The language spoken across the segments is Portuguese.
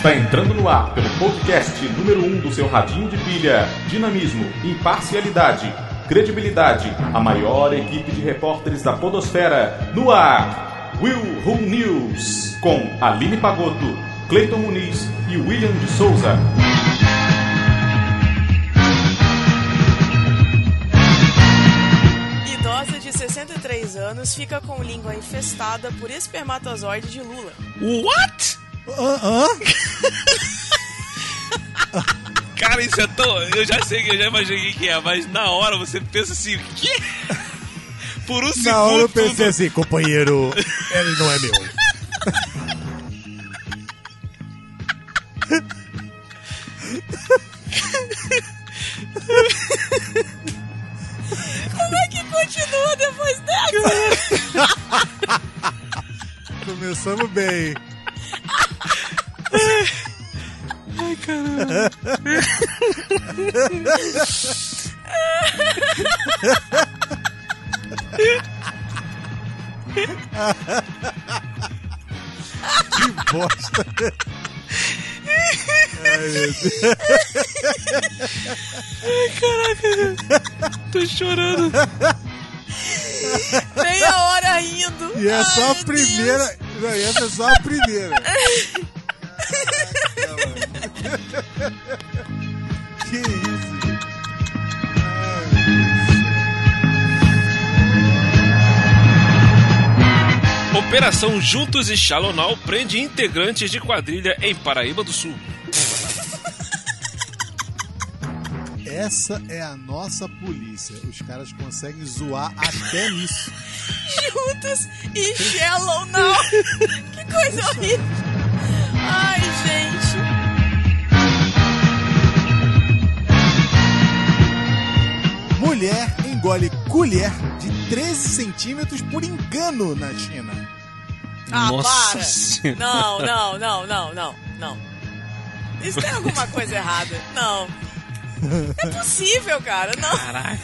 Está entrando no ar pelo podcast número 1 um do seu radinho de pilha. Dinamismo, imparcialidade, credibilidade. A maior equipe de repórteres da Podosfera. No ar, Will Who News. Com Aline Pagoto, Cleiton Muniz e William de Souza. Idosa de 63 anos fica com língua infestada por espermatozoide de Lula. What? Hã? Cara, isso é tão. Eu já sei que eu já imaginei o que é, mas na hora você pensa assim, o quê? Por um segundo. Na hora eu pensei tudo- assim, companheiro, ele não é meu. Como é que continua depois dessa? Começamos bem. Que bosta. Ai, meu Deus. Tô chorando. Meia hora rindo. E é Ai, só a meu primeira. Não, e essa é só a primeira. que isso, Operação Juntos e Shalonal prende integrantes de quadrilha em Paraíba do Sul. Essa é a nossa polícia. Os caras conseguem zoar até nisso. Juntos e Shallow Now. Que coisa horrível. Ai, gente. Mulher engole colher de 13 centímetros por engano na China. Ah, Nossa para. Senhora. Não, não, não, não, não, não. Isso tem alguma coisa errada. Não. É possível, cara. Não. Caraca.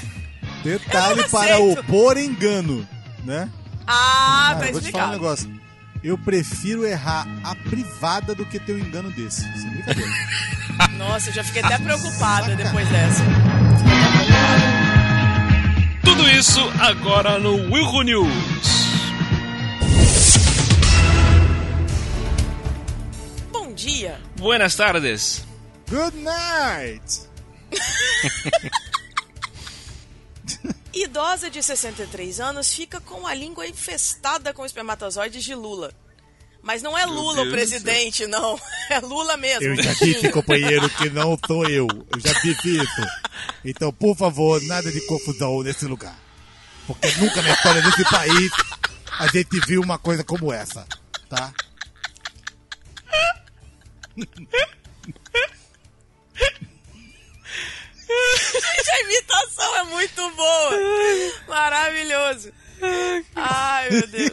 Detalhe para o por engano, né? Ah, Cara, tá vou te falar um explicado. negócio. Eu prefiro errar a privada do que ter um engano desse. Sem brincadeira. Nossa, eu já fiquei até preocupada depois dessa. Tudo isso agora no Will News. Buenas tardes. Good night! Idosa de 63 anos fica com a língua infestada com espermatozoides de Lula. Mas não é Lula Deus o presidente, não. É Lula mesmo. Eu já disse, companheiro, que não sou eu. Eu já disse isso. Então, por favor, nada de confusão nesse lugar. Porque nunca na história desse país a gente viu uma coisa como essa, tá? Gente, a imitação é muito boa. Maravilhoso. Ai, meu Deus.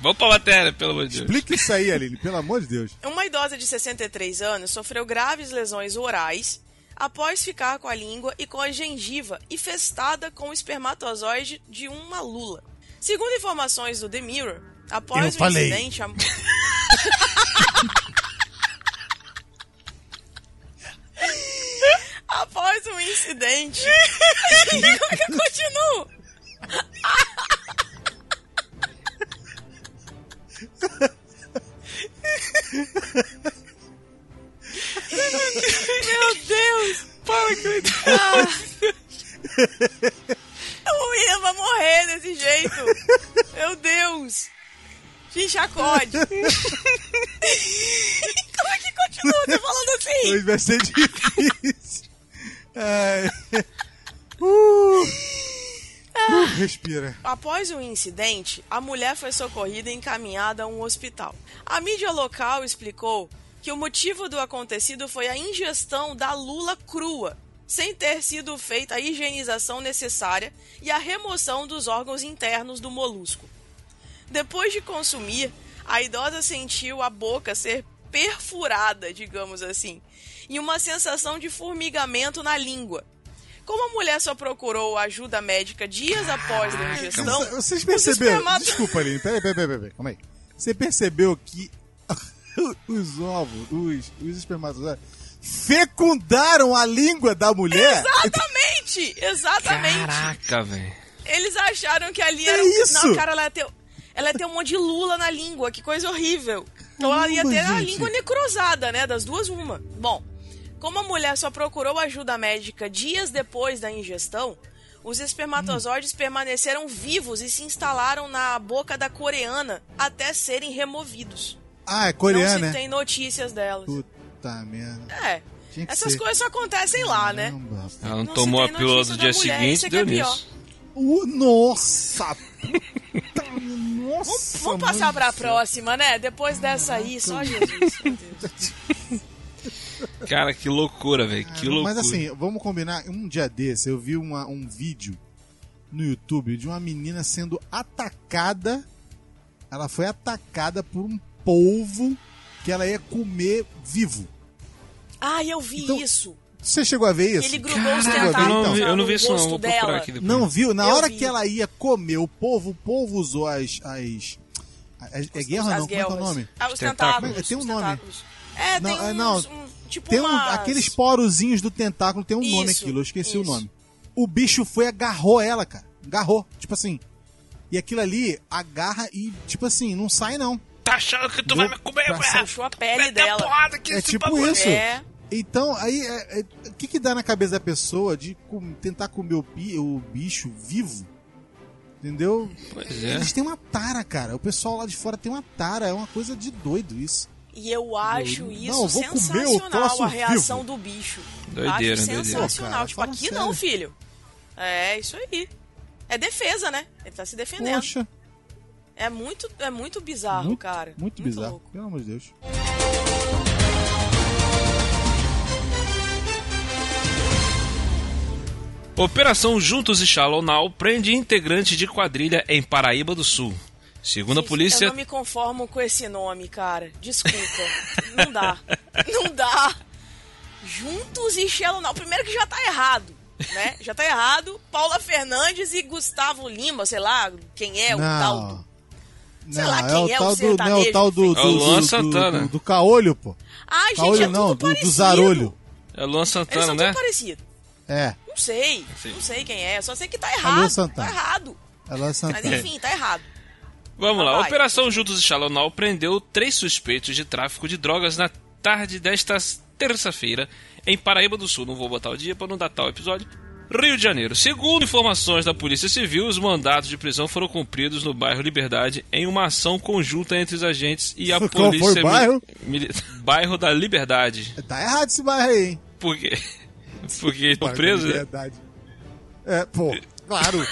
Vamos pra matéria, pelo amor de Deus. Explica isso aí, Aline, pelo amor de Deus. Uma idosa de 63 anos sofreu graves lesões orais após ficar com a língua e com a gengiva infestada com o espermatozoide de uma lula. Segundo informações do The Mirror, após Eu o falei. incidente. A... incidente. Como é que eu continuo? Meu Deus! Para, Cleiton! O William vai morrer desse jeito! Meu Deus! Gente, acorde! Como é que continua você falando assim? Hoje vai ser difícil. Ai. Uh. Uh, respira. Após o incidente, a mulher foi socorrida e encaminhada a um hospital. A mídia local explicou que o motivo do acontecido foi a ingestão da lula crua, sem ter sido feita a higienização necessária e a remoção dos órgãos internos do molusco. Depois de consumir, a idosa sentiu a boca ser perfurada, digamos assim, e uma sensação de formigamento na língua. Como a mulher só procurou ajuda médica dias após a ingestão, Vocês perceberam? espermato- Desculpa, Aline. Peraí, peraí, peraí, peraí. Calma aí. Você percebeu que os ovos, os, os espermatozoides, fecundaram a língua da mulher. Exatamente! Exatamente! Caraca, velho. Eles acharam que ali É era. um- isso? Não, cara, ela ia, ter, ela ia ter um monte de lula na língua, que coisa horrível. Então ela ia ter a língua necrosada, né? Das duas, uma. Bom, como a mulher só procurou ajuda médica dias depois da ingestão, os espermatozoides permaneceram vivos e se instalaram na boca da coreana até serem removidos. Ah, é Não coreana, se né? tem notícias delas. Puta merda. É. Essas ser. coisas só acontecem lá, né? Ela não, Não tomou a pílula do dia mulher, seguinte, isso é que é deu pior. nisso. Uh, nossa! Nossa! Vamos, vamos passar do céu. próxima, né? Depois dessa aí, só Jesus, meu Deus. Cara, que loucura, velho. Que loucura. Mas assim, vamos combinar. Um dia desse eu vi uma- um vídeo no YouTube de uma menina sendo atacada. Ela foi atacada por um polvo que ela ia comer vivo. Ah, eu vi Então, isso. Você chegou a ver isso? Ele grudou os Caraca, eu tentáculos não, vi, eu não vi isso não, vou procurar dela. aqui depois. Não viu? Na Eu hora vi. que ela ia comer o polvo, o polvo usou as. as, as- é guerra As não? Como é que é o nome? Ah, os tentáculos. tentáculos. Tem um os nome. tentáculos. É, Não, tem é, uns, não. um, tipo Tem um, umas- aqueles porozinhos do tentáculo, tem um nome Isso, aquilo, eu esqueci o isso. nome. O bicho foi e agarrou ela, cara. Agarrou, tipo assim. E aquilo ali agarra e, tipo assim, não sai não. Tá achando que tu Deu vai me comer, ué? Puxou a pele a dela. porrada aqui É tipo bagulho. isso. É. Então, aí, é- é- o que que dá na cabeça da pessoa de com- tentar comer o, pi- o bicho vivo? Entendeu? Pois é. Eles têm uma tara, cara. O pessoal lá de fora tem uma tara. É uma coisa de doido isso. E eu acho Não, isso eu vou comer o sensacional, a reação vivo. do bicho. Doideira, acho sensacional. Cara, tipo, aqui sério. não, filho. É, isso aí. É defesa, né? Ele tá se defendendo. Poxa, É muito, é muito bizarro, muito, cara. muito bizarro. louco. Pelo amor de Deus. Operação Juntos e Shallow Now prende integrante de quadrilha em Paraíba do Sul. Segundo a Gente, polícia, Eu não me conformo com esse nome, cara. Desculpa. não dá. Não dá. Juntos e Shallow Now. Primeiro que já tá errado, né? Já tá errado. Paula Fernandes e Gustavo Lima, sei lá quem é o tal do... Sei Não, lá é quem o é o tal do, não é o tal do, do, É o Luan do- Santana. do, do caolho, pô. Ai, gente, Caolho é tudo não, do, do parecido. zarolho. é Luan Eles Santana, são né? tudo parecidos. É, Não sei. Sim. Não sei quem é. Só sei que tá errado. Tá Santana. errado. ela é Mas enfim, tá errado. Vamos lá. Vai. Operação Juntos e Shallow Now prendeu três suspeitos de tráfico de drogas na tarde desta terça-feira em Paraíba do Sul. Não vou botar o dia para não datar o episódio. Rio de Janeiro. Segundo informações da Polícia Civil, os mandados de prisão foram cumpridos no bairro Liberdade em uma ação conjunta entre os agentes e a Qual polícia. o bairro? bairro da Liberdade. Tá errado esse bairro aí, hein? Por quê? Porque estão Bairro presos? da Liberdade. É, pô, claro.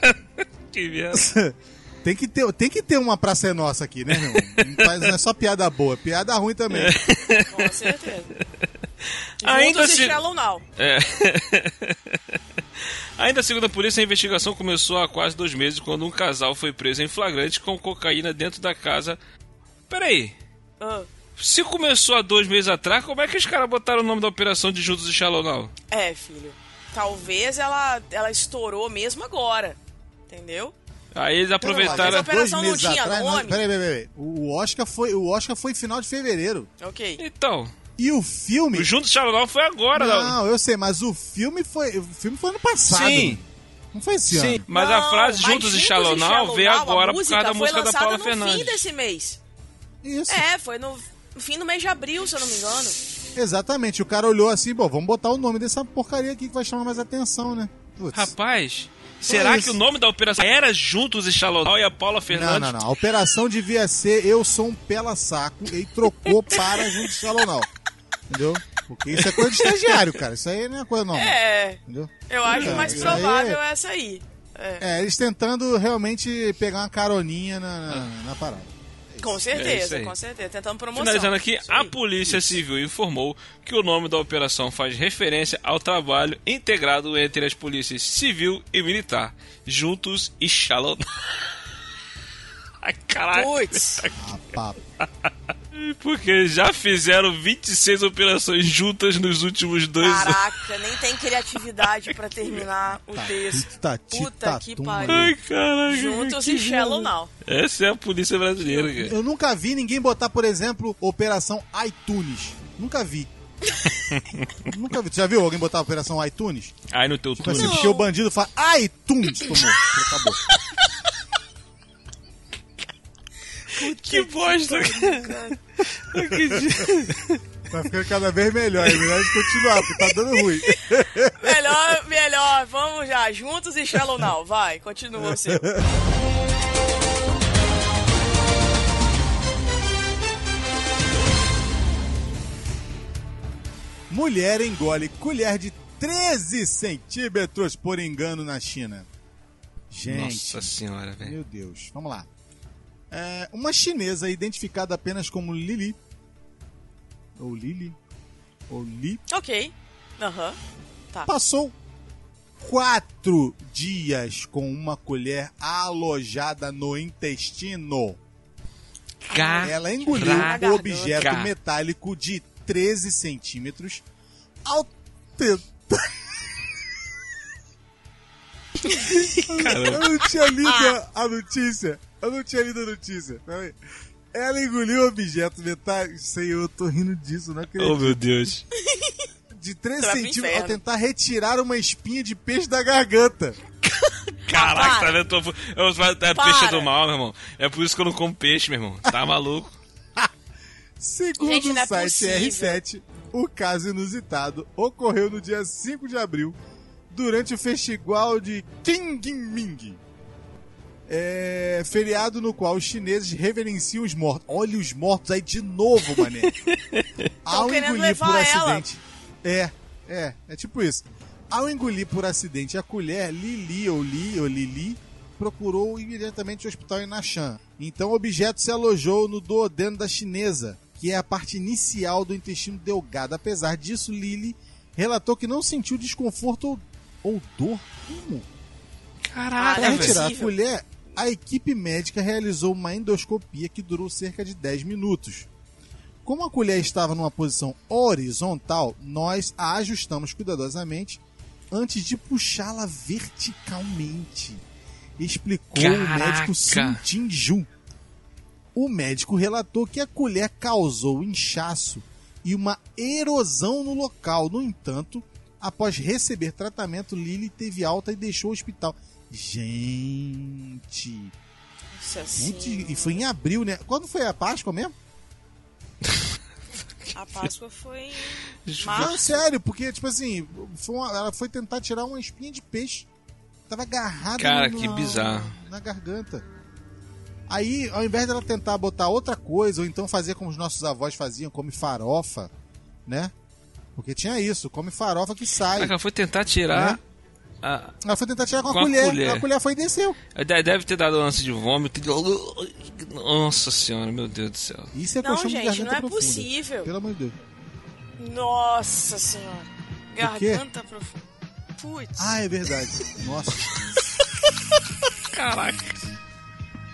Que merda. Tem que, ter, tem que ter uma pra ser nossa aqui, né, meu? Não, faz- não é só piada boa, piada ruim também. Com certeza. Ainda se- Shallow Now. É. Ainda segundo a polícia, a investigação começou há quase dois meses quando um casal foi preso em flagrante com cocaína dentro da casa. Peraí, Ah. Se começou há dois meses atrás, como é que os caras botaram o nome da operação de Juntos e Shallow Now? É, filho. Talvez ela, ela estourou mesmo agora. Entendeu? Aí eles Mas aproveitaram. a operação não tinha não, nome? peraí, peraí, peraí. O Oscar foi, o Oscar foi final de fevereiro. Ok. Então, E o filme. o Juntos e Now foi agora. não. Não, eu sei, mas o filme foi. O filme foi ano passado. Sim. Não foi esse Sim, ano. mas a Não, frase mas Juntos e Shallow veio a agora por causa da foi música da lançada Paula no Fernandes. fim desse mês. Isso. É, foi no, no fim do mês de abril, se eu não me engano. Exatamente. O cara olhou assim, bom, vamos botar o nome dessa porcaria aqui que vai chamar mais atenção, né? Putz. Rapaz, será isso. que o nome da operação era Juntos e Now e a Paula Não, Fernandes? não, não. A operação devia ser Eu Sou um Pela Saco e trocou para junto Shallow Now. Entendeu? Porque isso é coisa de estagiário, cara. Isso aí não é coisa normal. É, Entendeu? eu acho É, mais aí provável é- essa aí. É, É, eles tentando realmente pegar uma caroninha na, na, na parada. Com É isso certeza, aí. com certeza. Tentando promoção. Finalizando aqui, a. Polícia Civil informou que o nome da operação faz referência ao trabalho integrado entre as polícias civil e militar, juntos e Shallow. Ai, caralho. Putz, papo. Porque já fizeram 26 operações juntas nos últimos dois anos. Caraca, nem tem criatividade pra terminar o texto. Tá, Puta que tum, pariu. Ai, caraca. Juntos que e Shallow Now. Essa é a polícia brasileira, cara. Eu nunca vi ninguém botar, por exemplo, Operação iTunes. Nunca vi. nunca vi. Tu já viu alguém botar Operação iTunes? Aí no teu Tipo túnel. assim, porque o bandido fala iTunes, tomou. Acabou. Que bosta, cara. Não acredito. Tá ficando cada vez melhor. É melhor a gente continuar, porque tá dando ruim. Melhor, melhor. Vamos já. Juntos e Shallow Now. Vai, continua o seu. Mulher engole colher de 13 centímetros por engano na China. Gente, Nossa senhora, velho. meu Deus. Vamos lá. É, uma chinesa identificada apenas como Lili. Ou Lili. Ou Li. Ok. Aham. Tá. Passou quatro dias com uma colher alojada no intestino. Ela engoliu um objeto metálico de 13 centímetros ao tentar. Eu não tinha lido a- a notícia. Eu não tinha lido a notícia. Peraí. Ela engoliu o objeto metálico. Sei, eu tô rindo disso, não acredito. Oh, meu Deus. De 13 Você vai pro centímetros ao tentar retirar uma espinha de peixe da garganta. Caraca, tá vendo? Eu tô- eu- É peixe do mal, meu irmão. É por isso que eu não como peixe, meu irmão. Tá maluco? Segundo Gente, é o site possível. R7, o caso inusitado ocorreu no dia 5 de abril, durante o festival de Qingming. É, feriado no qual os chineses reverenciam os mortos. Olha os mortos aí de novo, mané. Ao engolir por ela. acidente. É, é, é tipo isso. Ao engolir por acidente a colher, Lili ou Li ou Lili procurou imediatamente o hospital em Nashan. Então o objeto se alojou no duodeno da chinesa, que é a parte inicial do intestino delgado. Apesar disso, Lili relatou que não sentiu desconforto ou, ou dor. Como? Caraca, Para não é retirar a colher, a equipe médica realizou uma endoscopia que durou cerca de 10 minutos. Como a colher estava numa posição horizontal, nós a ajustamos cuidadosamente antes de puxá-la verticalmente, explicou o Caraca. médico Sun Jin-jun. O médico relatou que a colher causou inchaço e uma erosão no local. No entanto, após receber tratamento, Lily teve alta e deixou o hospital. Gente, Nossa gente, senhora. e foi em abril, né? Quando foi a Páscoa mesmo? A Páscoa foi em Não, março. sério, porque, tipo assim, foi uma- ela foi tentar tirar uma espinha de peixe. Tava agarrada Cara, no- que bizarro. na garganta. Aí, ao invés dela tentar botar outra coisa, ou então fazer como os nossos avós faziam, come farofa, né? Porque tinha isso, come farofa que sai. Caraca, foi tentar tirar. Né? a- Ela foi tentar tirar com a, Com a colher. colher. A colher foi e desceu. de- Deve ter dado lance de vômito. Nossa senhora, meu Deus do céu. Isso é Não, colchão de gente, garganta não é profunda. possível. Pelo amor de Deus. Nossa senhora. Garganta profunda. Putz. Ah, é verdade. Nossa, Caraca.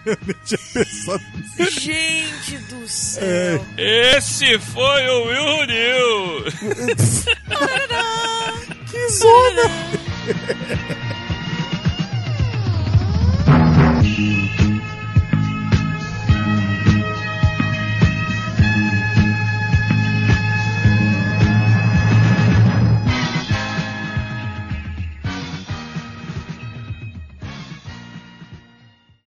Eu nem tinha pensado nisso. Gente do céu. Esse foi o Will New. Que zona!